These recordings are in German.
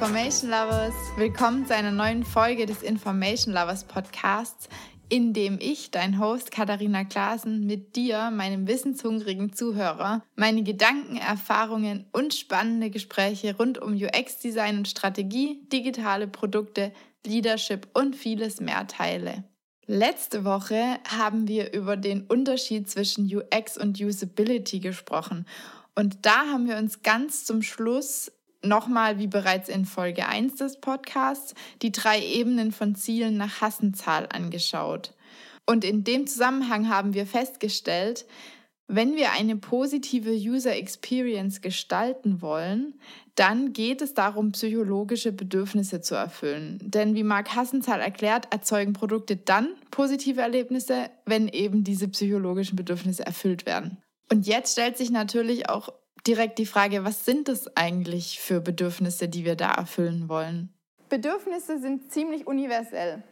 Information Lovers, willkommen zu einer neuen Folge des Information Lovers Podcasts, in dem ich, dein Host Katharina Klaasen, mit dir, meinem wissenshungrigen Zuhörer, meine Gedanken, Erfahrungen und spannende Gespräche rund um UX-Design und Strategie, digitale Produkte, Leadership und vieles mehr teile. Letzte Woche haben wir über den Unterschied zwischen UX und Usability gesprochen. Und da haben wir uns ganz zum Schluss nochmal, wie bereits in Folge 1 des Podcasts, die drei Ebenen von Zielen nach Hassenzahl angeschaut. Und in dem Zusammenhang haben wir festgestellt, wenn wir eine positive User Experience gestalten wollen, dann geht es darum, psychologische Bedürfnisse zu erfüllen. Denn wie Marc Hassenzahl erklärt, erzeugen Produkte dann positive Erlebnisse, wenn eben diese psychologischen Bedürfnisse erfüllt werden. Und jetzt stellt sich natürlich auch direkt die Frage, was sind das eigentlich für Bedürfnisse, die wir da erfüllen wollen? Bedürfnisse sind ziemlich universell.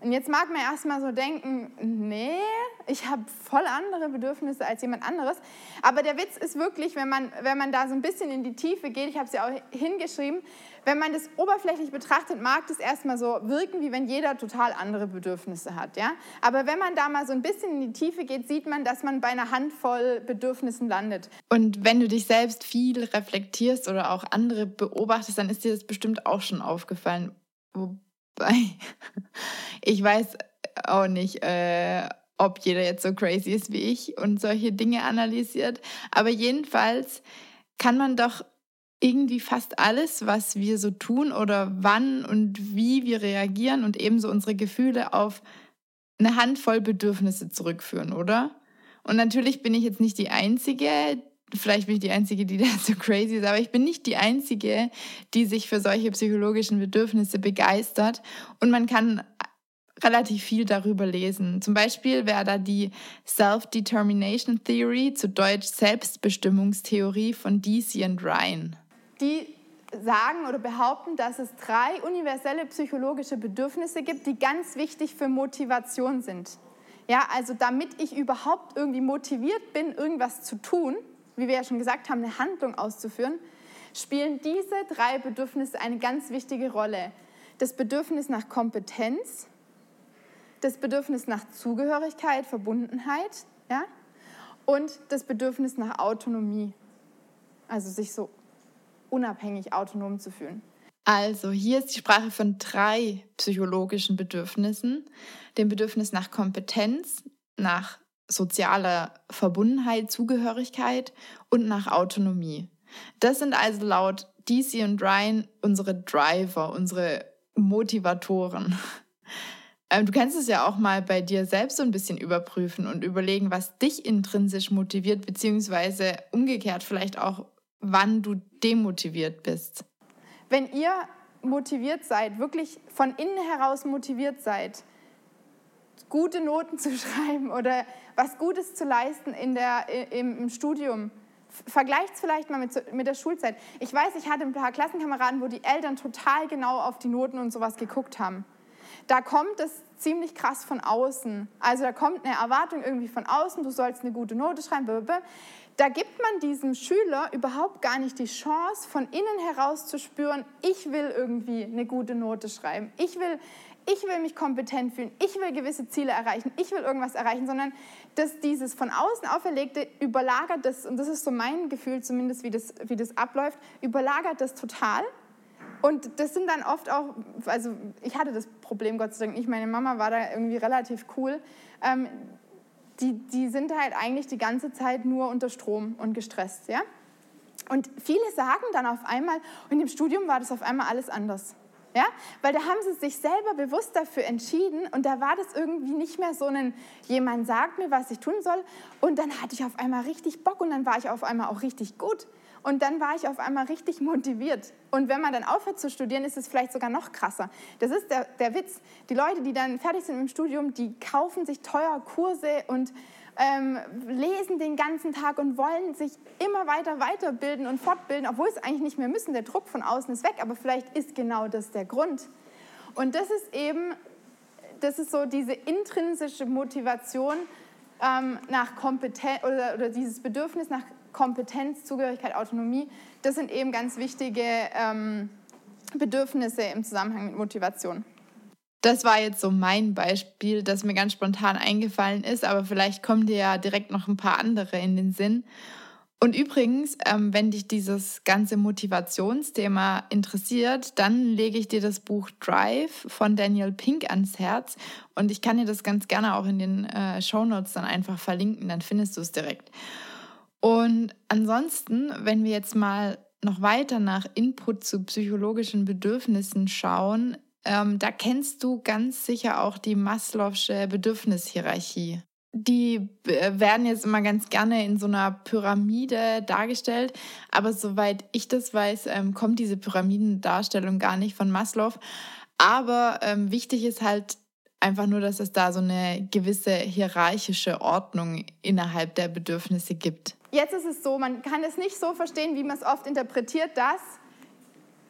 Und jetzt mag man erstmal so denken, nee, ich habe voll andere Bedürfnisse als jemand anderes. Aber der Witz ist wirklich, wenn man, wenn man da so ein bisschen in die Tiefe geht, ich habe es ja auch hingeschrieben, wenn man das oberflächlich betrachtet, mag das erstmal so wirken, wie wenn jeder total andere Bedürfnisse hat. Ja? Aber wenn man da mal so ein bisschen in die Tiefe geht, sieht man, dass man bei einer Handvoll Bedürfnissen landet. Und wenn du dich selbst viel reflektierst oder auch andere beobachtest, dann ist dir das bestimmt auch schon aufgefallen. Wobei, ich weiß auch nicht, äh, ob jeder jetzt so crazy ist wie ich und solche Dinge analysiert. Aber jedenfalls kann man doch irgendwie fast alles, was wir so tun oder wann und wie wir reagieren und ebenso unsere Gefühle auf eine Handvoll Bedürfnisse zurückführen, oder? Und natürlich bin ich jetzt nicht die Einzige, vielleicht bin ich die Einzige, die da so crazy ist, aber ich bin nicht die Einzige, die sich für solche psychologischen Bedürfnisse begeistert. Und man kann relativ viel darüber lesen. Zum Beispiel wäre da die Self-Determination Theory, zu Deutsch Selbstbestimmungstheorie von DC und Ryan. Die sagen oder behaupten, dass es drei universelle psychologische Bedürfnisse gibt, die ganz wichtig für Motivation sind. Ja, also damit ich überhaupt irgendwie motiviert bin, irgendwas zu tun, wie wir ja schon gesagt haben, eine Handlung auszuführen, spielen diese drei Bedürfnisse eine ganz wichtige Rolle. Das Bedürfnis nach Kompetenz, das Bedürfnis nach Zugehörigkeit, Verbundenheit ja? und das Bedürfnis nach Autonomie, also sich so unabhängig autonom zu fühlen. Also hier ist die Sprache von drei psychologischen Bedürfnissen. Dem Bedürfnis nach Kompetenz, nach sozialer Verbundenheit, Zugehörigkeit und nach Autonomie. Das sind also laut DC und Ryan unsere Driver, unsere Motivatoren. Ähm, du kannst es ja auch mal bei dir selbst so ein bisschen überprüfen und überlegen, was dich intrinsisch motiviert, beziehungsweise umgekehrt vielleicht auch, wann du demotiviert bist. Wenn ihr motiviert seid, wirklich von innen heraus motiviert seid, gute Noten zu schreiben oder was Gutes zu leisten in der, im, im Studium. Vergleicht es vielleicht mal mit, mit der Schulzeit. Ich weiß, ich hatte ein paar Klassenkameraden, wo die Eltern total genau auf die Noten und sowas geguckt haben. Da kommt es ziemlich krass von außen. Also da kommt eine Erwartung irgendwie von außen, du sollst eine gute Note schreiben. Blablabla. Da gibt man diesem Schüler überhaupt gar nicht die Chance, von innen heraus zu spüren, ich will irgendwie eine gute Note schreiben. Ich will, ich will mich kompetent fühlen, ich will gewisse Ziele erreichen, ich will irgendwas erreichen, sondern dass dieses von außen auferlegte überlagert das, und das ist so mein Gefühl zumindest, wie das, wie das abläuft, überlagert das total. Und das sind dann oft auch, also ich hatte das Problem Gott sei Dank nicht, meine Mama war da irgendwie relativ cool. Ähm, die, die sind halt eigentlich die ganze Zeit nur unter Strom und gestresst, ja. Und viele sagen dann auf einmal, und im Studium war das auf einmal alles anders. Ja? Weil da haben sie sich selber bewusst dafür entschieden und da war das irgendwie nicht mehr so ein, jemand sagt mir, was ich tun soll und dann hatte ich auf einmal richtig Bock und dann war ich auf einmal auch richtig gut und dann war ich auf einmal richtig motiviert. Und wenn man dann aufhört zu studieren, ist es vielleicht sogar noch krasser. Das ist der, der Witz. Die Leute, die dann fertig sind im Studium, die kaufen sich teuer Kurse und ähm, lesen den ganzen Tag und wollen sich immer weiter weiterbilden und fortbilden, obwohl es eigentlich nicht mehr müssen. Der Druck von außen ist weg, aber vielleicht ist genau das der Grund. Und das ist eben, das ist so diese intrinsische Motivation ähm, nach Kompetenz oder, oder dieses Bedürfnis nach Kompetenz, Zugehörigkeit, Autonomie. Das sind eben ganz wichtige ähm, Bedürfnisse im Zusammenhang mit Motivation. Das war jetzt so mein Beispiel, das mir ganz spontan eingefallen ist, aber vielleicht kommen dir ja direkt noch ein paar andere in den Sinn. Und übrigens, ähm, wenn dich dieses ganze Motivationsthema interessiert, dann lege ich dir das Buch Drive von Daniel Pink ans Herz. Und ich kann dir das ganz gerne auch in den äh, Show Notes dann einfach verlinken, dann findest du es direkt. Und ansonsten, wenn wir jetzt mal noch weiter nach Input zu psychologischen Bedürfnissen schauen, ähm, da kennst du ganz sicher auch die Maslow'sche Bedürfnishierarchie. Die äh, werden jetzt immer ganz gerne in so einer Pyramide dargestellt, aber soweit ich das weiß, ähm, kommt diese Pyramidendarstellung gar nicht von Maslow. Aber ähm, wichtig ist halt einfach nur, dass es da so eine gewisse hierarchische Ordnung innerhalb der Bedürfnisse gibt. Jetzt ist es so, man kann es nicht so verstehen, wie man es oft interpretiert, dass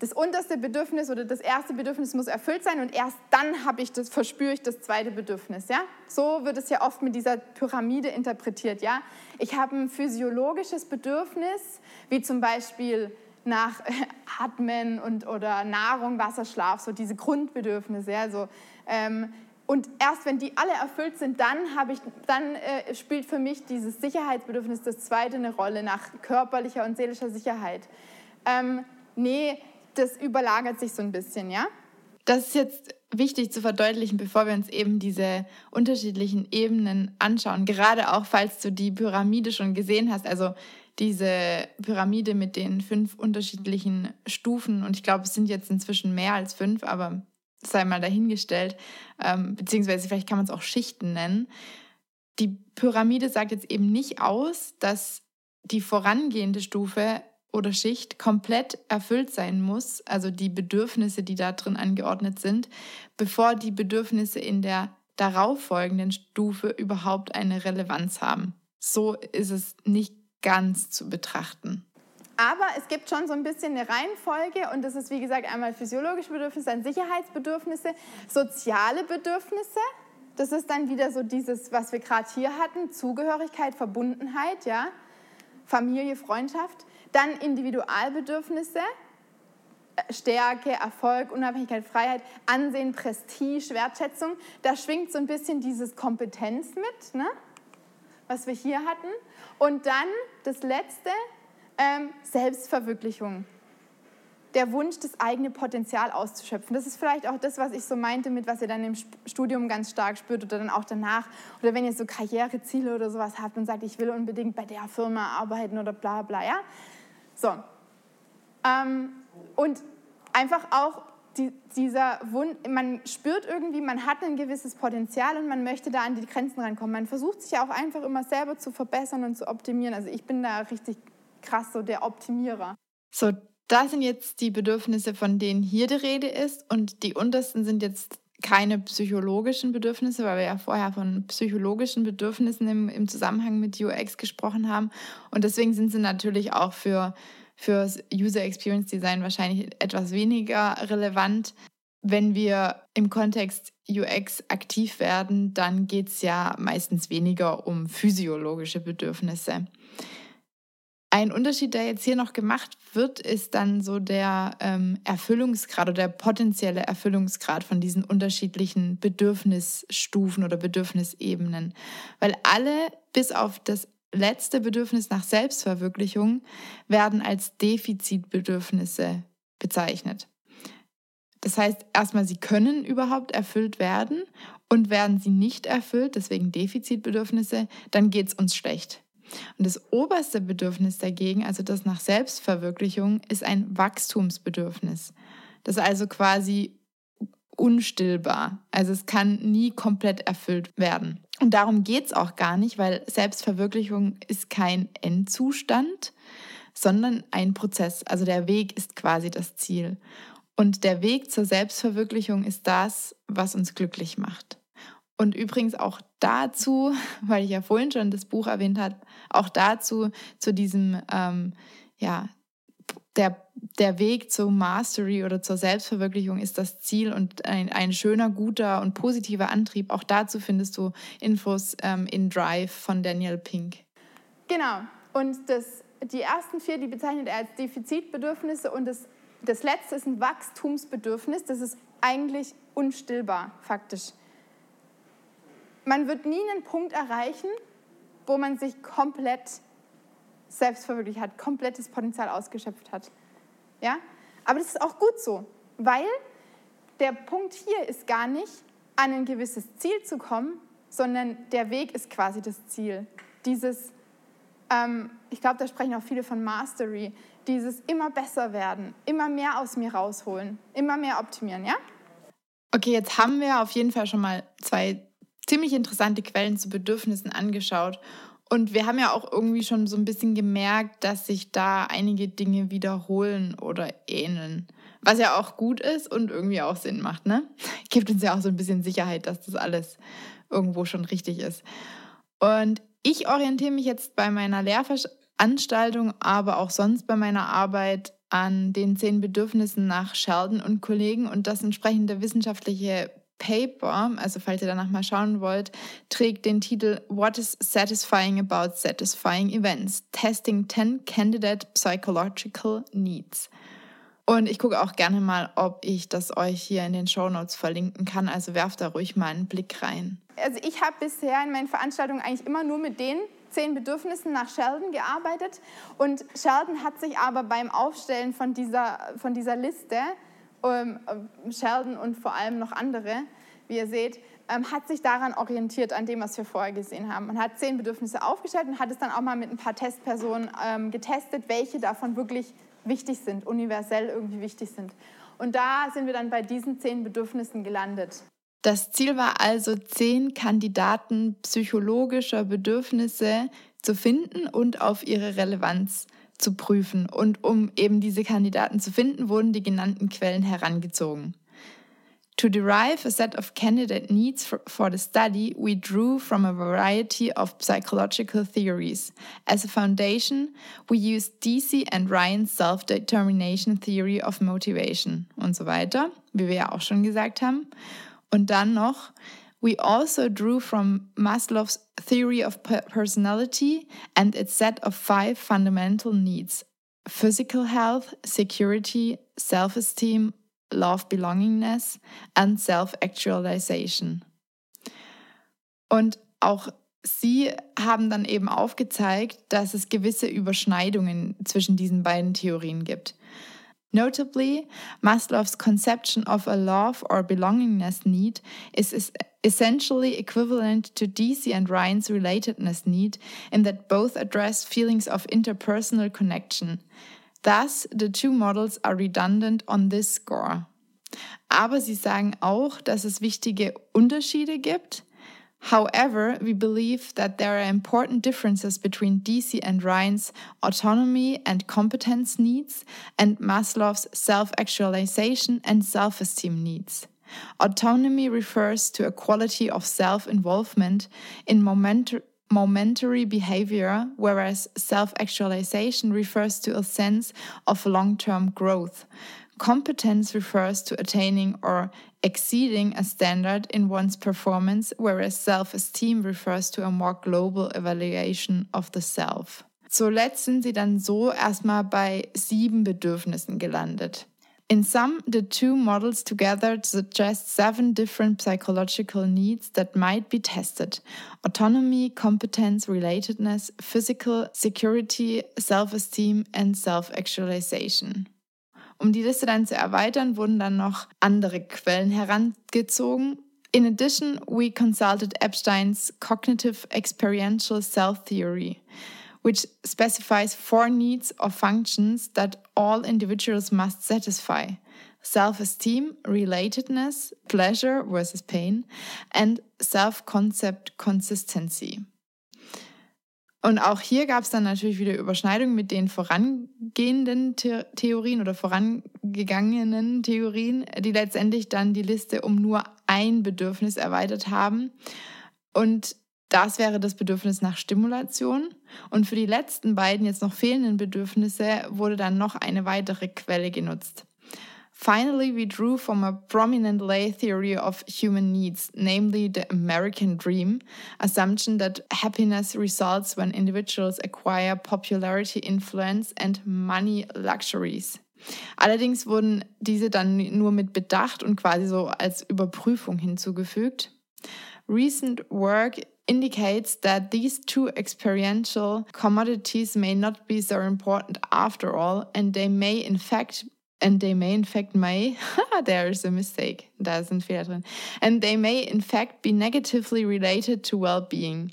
das unterste Bedürfnis oder das erste Bedürfnis muss erfüllt sein und erst dann habe ich das, verspüre ich das zweite Bedürfnis. Ja? So wird es ja oft mit dieser Pyramide interpretiert. Ja? Ich habe ein physiologisches Bedürfnis, wie zum Beispiel nach Atmen und, oder Nahrung, Wasser, Schlaf, so diese Grundbedürfnisse. Ja? So, ähm, und erst wenn die alle erfüllt sind, dann, ich, dann äh, spielt für mich dieses Sicherheitsbedürfnis das zweite eine Rolle nach körperlicher und seelischer Sicherheit. Ähm, nee, das überlagert sich so ein bisschen, ja? Das ist jetzt wichtig zu verdeutlichen, bevor wir uns eben diese unterschiedlichen Ebenen anschauen. Gerade auch, falls du die Pyramide schon gesehen hast, also diese Pyramide mit den fünf unterschiedlichen Stufen. Und ich glaube, es sind jetzt inzwischen mehr als fünf, aber sei mal dahingestellt. Ähm, beziehungsweise vielleicht kann man es auch Schichten nennen. Die Pyramide sagt jetzt eben nicht aus, dass die vorangehende Stufe oder Schicht komplett erfüllt sein muss, also die Bedürfnisse, die da drin angeordnet sind, bevor die Bedürfnisse in der darauffolgenden Stufe überhaupt eine Relevanz haben. So ist es nicht ganz zu betrachten. Aber es gibt schon so ein bisschen eine Reihenfolge und das ist wie gesagt einmal physiologische Bedürfnisse, dann Sicherheitsbedürfnisse, soziale Bedürfnisse. Das ist dann wieder so dieses, was wir gerade hier hatten, Zugehörigkeit, Verbundenheit, ja, Familie, Freundschaft. Dann Individualbedürfnisse, äh, Stärke, Erfolg, Unabhängigkeit, Freiheit, Ansehen, Prestige, Wertschätzung. Da schwingt so ein bisschen dieses Kompetenz mit, ne? was wir hier hatten. Und dann das Letzte, ähm, Selbstverwirklichung. Der Wunsch, das eigene Potenzial auszuschöpfen. Das ist vielleicht auch das, was ich so meinte, mit was ihr dann im Studium ganz stark spürt oder dann auch danach. Oder wenn ihr so Karriereziele oder sowas habt und sagt, ich will unbedingt bei der Firma arbeiten oder bla bla, ja. So. Ähm, und einfach auch die, dieser Wunsch, man spürt irgendwie, man hat ein gewisses Potenzial und man möchte da an die Grenzen rankommen. Man versucht sich ja auch einfach immer selber zu verbessern und zu optimieren. Also ich bin da richtig krass so der Optimierer. So, da sind jetzt die Bedürfnisse, von denen hier die Rede ist und die untersten sind jetzt keine psychologischen Bedürfnisse, weil wir ja vorher von psychologischen Bedürfnissen im, im Zusammenhang mit UX gesprochen haben. Und deswegen sind sie natürlich auch für, für User Experience Design wahrscheinlich etwas weniger relevant. Wenn wir im Kontext UX aktiv werden, dann geht es ja meistens weniger um physiologische Bedürfnisse. Ein Unterschied, der jetzt hier noch gemacht wird, ist dann so der ähm, Erfüllungsgrad oder der potenzielle Erfüllungsgrad von diesen unterschiedlichen Bedürfnisstufen oder Bedürfnisebenen. Weil alle, bis auf das letzte Bedürfnis nach Selbstverwirklichung, werden als Defizitbedürfnisse bezeichnet. Das heißt, erstmal, sie können überhaupt erfüllt werden und werden sie nicht erfüllt, deswegen Defizitbedürfnisse, dann geht es uns schlecht. Und das oberste Bedürfnis dagegen, also das nach Selbstverwirklichung, ist ein Wachstumsbedürfnis. Das ist also quasi unstillbar. Also es kann nie komplett erfüllt werden. Und darum geht es auch gar nicht, weil Selbstverwirklichung ist kein Endzustand, sondern ein Prozess. Also der Weg ist quasi das Ziel. Und der Weg zur Selbstverwirklichung ist das, was uns glücklich macht. Und übrigens auch dazu, weil ich ja vorhin schon das Buch erwähnt habe, auch dazu, zu diesem, ähm, ja, der, der Weg zur Mastery oder zur Selbstverwirklichung ist das Ziel und ein, ein schöner, guter und positiver Antrieb. Auch dazu findest du Infos ähm, in Drive von Daniel Pink. Genau. Und das, die ersten vier, die bezeichnet er als Defizitbedürfnisse und das das letzte ist ein Wachstumsbedürfnis, das ist eigentlich unstillbar, faktisch. Man wird nie einen Punkt erreichen, wo man sich komplett selbst hat, komplettes Potenzial ausgeschöpft hat. Ja? Aber das ist auch gut so, weil der Punkt hier ist gar nicht, an ein gewisses Ziel zu kommen, sondern der Weg ist quasi das Ziel. Dieses, ähm, ich glaube, da sprechen auch viele von Mastery, dieses immer besser werden, immer mehr aus mir rausholen, immer mehr optimieren, ja? Okay, jetzt haben wir auf jeden Fall schon mal zwei ziemlich interessante Quellen zu Bedürfnissen angeschaut. Und wir haben ja auch irgendwie schon so ein bisschen gemerkt, dass sich da einige Dinge wiederholen oder ähneln. Was ja auch gut ist und irgendwie auch Sinn macht, ne? Gibt uns ja auch so ein bisschen Sicherheit, dass das alles irgendwo schon richtig ist. Und ich orientiere mich jetzt bei meiner Lehrveranstaltung, aber auch sonst bei meiner Arbeit an den zehn Bedürfnissen nach Sheldon und Kollegen und das entsprechende wissenschaftliche Paper, also falls ihr danach mal schauen wollt, trägt den Titel What is Satisfying About Satisfying Events? Testing 10 Candidate Psychological Needs. Und ich gucke auch gerne mal, ob ich das euch hier in den Show Notes verlinken kann. Also werft da ruhig mal einen Blick rein. Also ich habe bisher in meinen Veranstaltungen eigentlich immer nur mit den zehn Bedürfnissen nach Sheldon gearbeitet. Und Sheldon hat sich aber beim Aufstellen von dieser, von dieser Liste, ähm, Sheldon und vor allem noch andere, wie ihr seht, ähm, hat sich daran orientiert, an dem, was wir vorher gesehen haben. Man hat zehn Bedürfnisse aufgestellt und hat es dann auch mal mit ein paar Testpersonen ähm, getestet, welche davon wirklich wichtig sind, universell irgendwie wichtig sind. Und da sind wir dann bei diesen zehn Bedürfnissen gelandet. Das Ziel war also, zehn Kandidaten psychologischer Bedürfnisse zu finden und auf ihre Relevanz zu prüfen. Und um eben diese Kandidaten zu finden, wurden die genannten Quellen herangezogen. To derive a set of candidate needs for, for, the study, we drew from a variety of psychological theories. As a foundation, we used DC and Ryan's Self-Determination Theory of Motivation und so weiter, wie wir ja auch schon gesagt haben. Und dann noch, we also drew from Maslow's theory of personality and its set of five fundamental needs physical health, security, self esteem, love belongingness and self-actualization. Und auch sie haben dann eben aufgezeigt, dass es gewisse Überschneidungen zwischen diesen beiden Theorien gibt. Notably, Maslow's conception of a love or belongingness need is essentially equivalent to DC and Ryan's relatedness need in that both address feelings of interpersonal connection. Thus, the two models are redundant on this score. Aber sie sagen auch, dass es wichtige Unterschiede gibt. However, we believe that there are important differences between DC and Ryan's autonomy and competence needs and Maslow's self actualization and self esteem needs. Autonomy refers to a quality of self involvement in momentum momentary behavior, whereas self actualization refers to a sense of long term growth. Competence refers to attaining or exceeding a standard in one's performance, whereas self esteem refers to a more global evaluation of the self. Zuletzt sind sie dann so erstmal bei sieben Bedürfnissen gelandet. In sum, the two models together suggest seven different psychological needs that might be tested autonomy, competence, relatedness, physical security, self esteem, and self actualization. Um die Liste dann zu erweitern, wurden dann noch andere Quellen herangezogen. In addition, we consulted Epstein's cognitive experiential self theory. which specifies four needs or functions that all individuals must satisfy self esteem, relatedness, pleasure versus pain, and self concept consistency. Und auch hier gab es dann natürlich wieder Überschneidungen mit den vorangehenden The Theorien oder vorangegangenen Theorien, die letztendlich dann die Liste um nur ein Bedürfnis erweitert haben. Und das wäre das Bedürfnis nach Stimulation. Und für die letzten beiden jetzt noch fehlenden Bedürfnisse wurde dann noch eine weitere Quelle genutzt. Finally, we drew from a prominent lay theory of human needs, namely the American dream, assumption that happiness results when individuals acquire popularity, influence, and money luxuries. Allerdings wurden diese dann nur mit Bedacht und quasi so als Überprüfung hinzugefügt. Recent work indicates that these two experiential commodities may not be so important after all, and they may in fact and they may in fact may there is a mistake. Ein Fehler drin. And they may in fact be negatively related to well-being.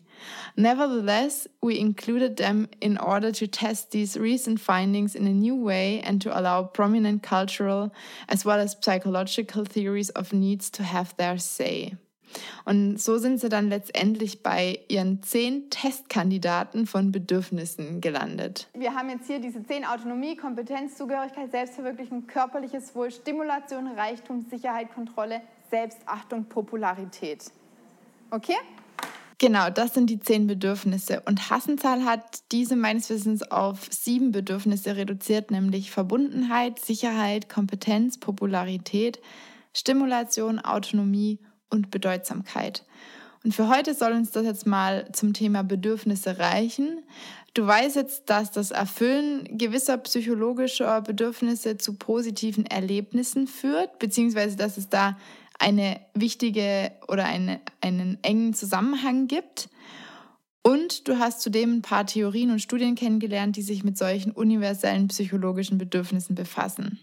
Nevertheless we included them in order to test these recent findings in a new way and to allow prominent cultural as well as psychological theories of needs to have their say Und so sind sie dann letztendlich bei ihren zehn Testkandidaten von Bedürfnissen gelandet. Wir haben jetzt hier diese zehn Autonomie, Kompetenz, Zugehörigkeit, Selbstverwirklichung, körperliches Wohl, Stimulation, Reichtum, Sicherheit, Kontrolle, Selbstachtung, Popularität. Okay? Genau, das sind die zehn Bedürfnisse. Und Hassenzahl hat diese meines Wissens auf sieben Bedürfnisse reduziert, nämlich Verbundenheit, Sicherheit, Kompetenz, Popularität, Stimulation, Autonomie und Bedeutsamkeit. Und für heute soll uns das jetzt mal zum Thema Bedürfnisse reichen. Du weißt jetzt, dass das Erfüllen gewisser psychologischer Bedürfnisse zu positiven Erlebnissen führt, beziehungsweise dass es da eine wichtige oder eine, einen engen Zusammenhang gibt. Und du hast zudem ein paar Theorien und Studien kennengelernt, die sich mit solchen universellen psychologischen Bedürfnissen befassen.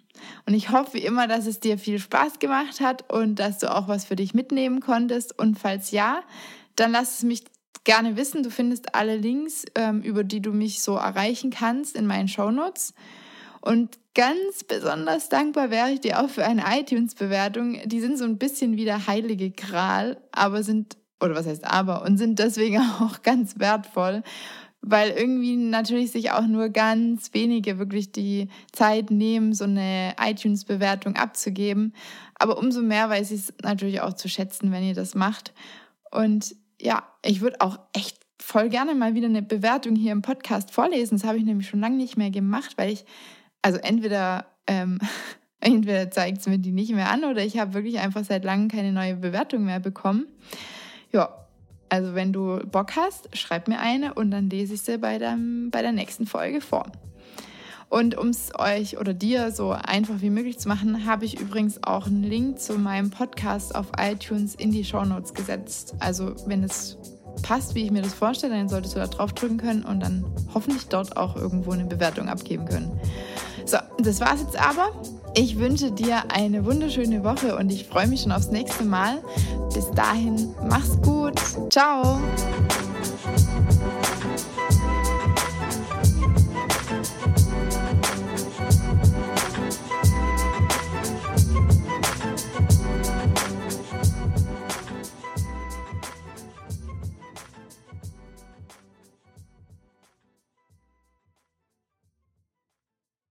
Und ich hoffe wie immer, dass es dir viel Spaß gemacht hat und dass du auch was für dich mitnehmen konntest. Und falls ja, dann lass es mich gerne wissen. Du findest alle Links, ähm, über die du mich so erreichen kannst, in meinen Shownotes. Und ganz besonders dankbar wäre ich dir auch für eine iTunes-Bewertung. Die sind so ein bisschen wie der heilige Gral, aber sind oder was heißt aber, und sind deswegen auch ganz wertvoll, weil irgendwie natürlich sich auch nur ganz wenige wirklich die Zeit nehmen, so eine iTunes-Bewertung abzugeben. Aber umso mehr weiß ich es natürlich auch zu schätzen, wenn ihr das macht. Und ja, ich würde auch echt voll gerne mal wieder eine Bewertung hier im Podcast vorlesen. Das habe ich nämlich schon lange nicht mehr gemacht, weil ich, also entweder, ähm, entweder zeigt es mir die nicht mehr an oder ich habe wirklich einfach seit langem keine neue Bewertung mehr bekommen. Ja, also wenn du Bock hast, schreib mir eine und dann lese ich sie bei, dem, bei der nächsten Folge vor. Und um es euch oder dir so einfach wie möglich zu machen, habe ich übrigens auch einen Link zu meinem Podcast auf iTunes in die Show Notes gesetzt. Also wenn es passt, wie ich mir das vorstelle, dann solltest du da drauf drücken können und dann hoffentlich dort auch irgendwo eine Bewertung abgeben können. So, das war's jetzt aber. Ich wünsche dir eine wunderschöne Woche und ich freue mich schon aufs nächste Mal. Bis dahin, mach's gut. Ciao.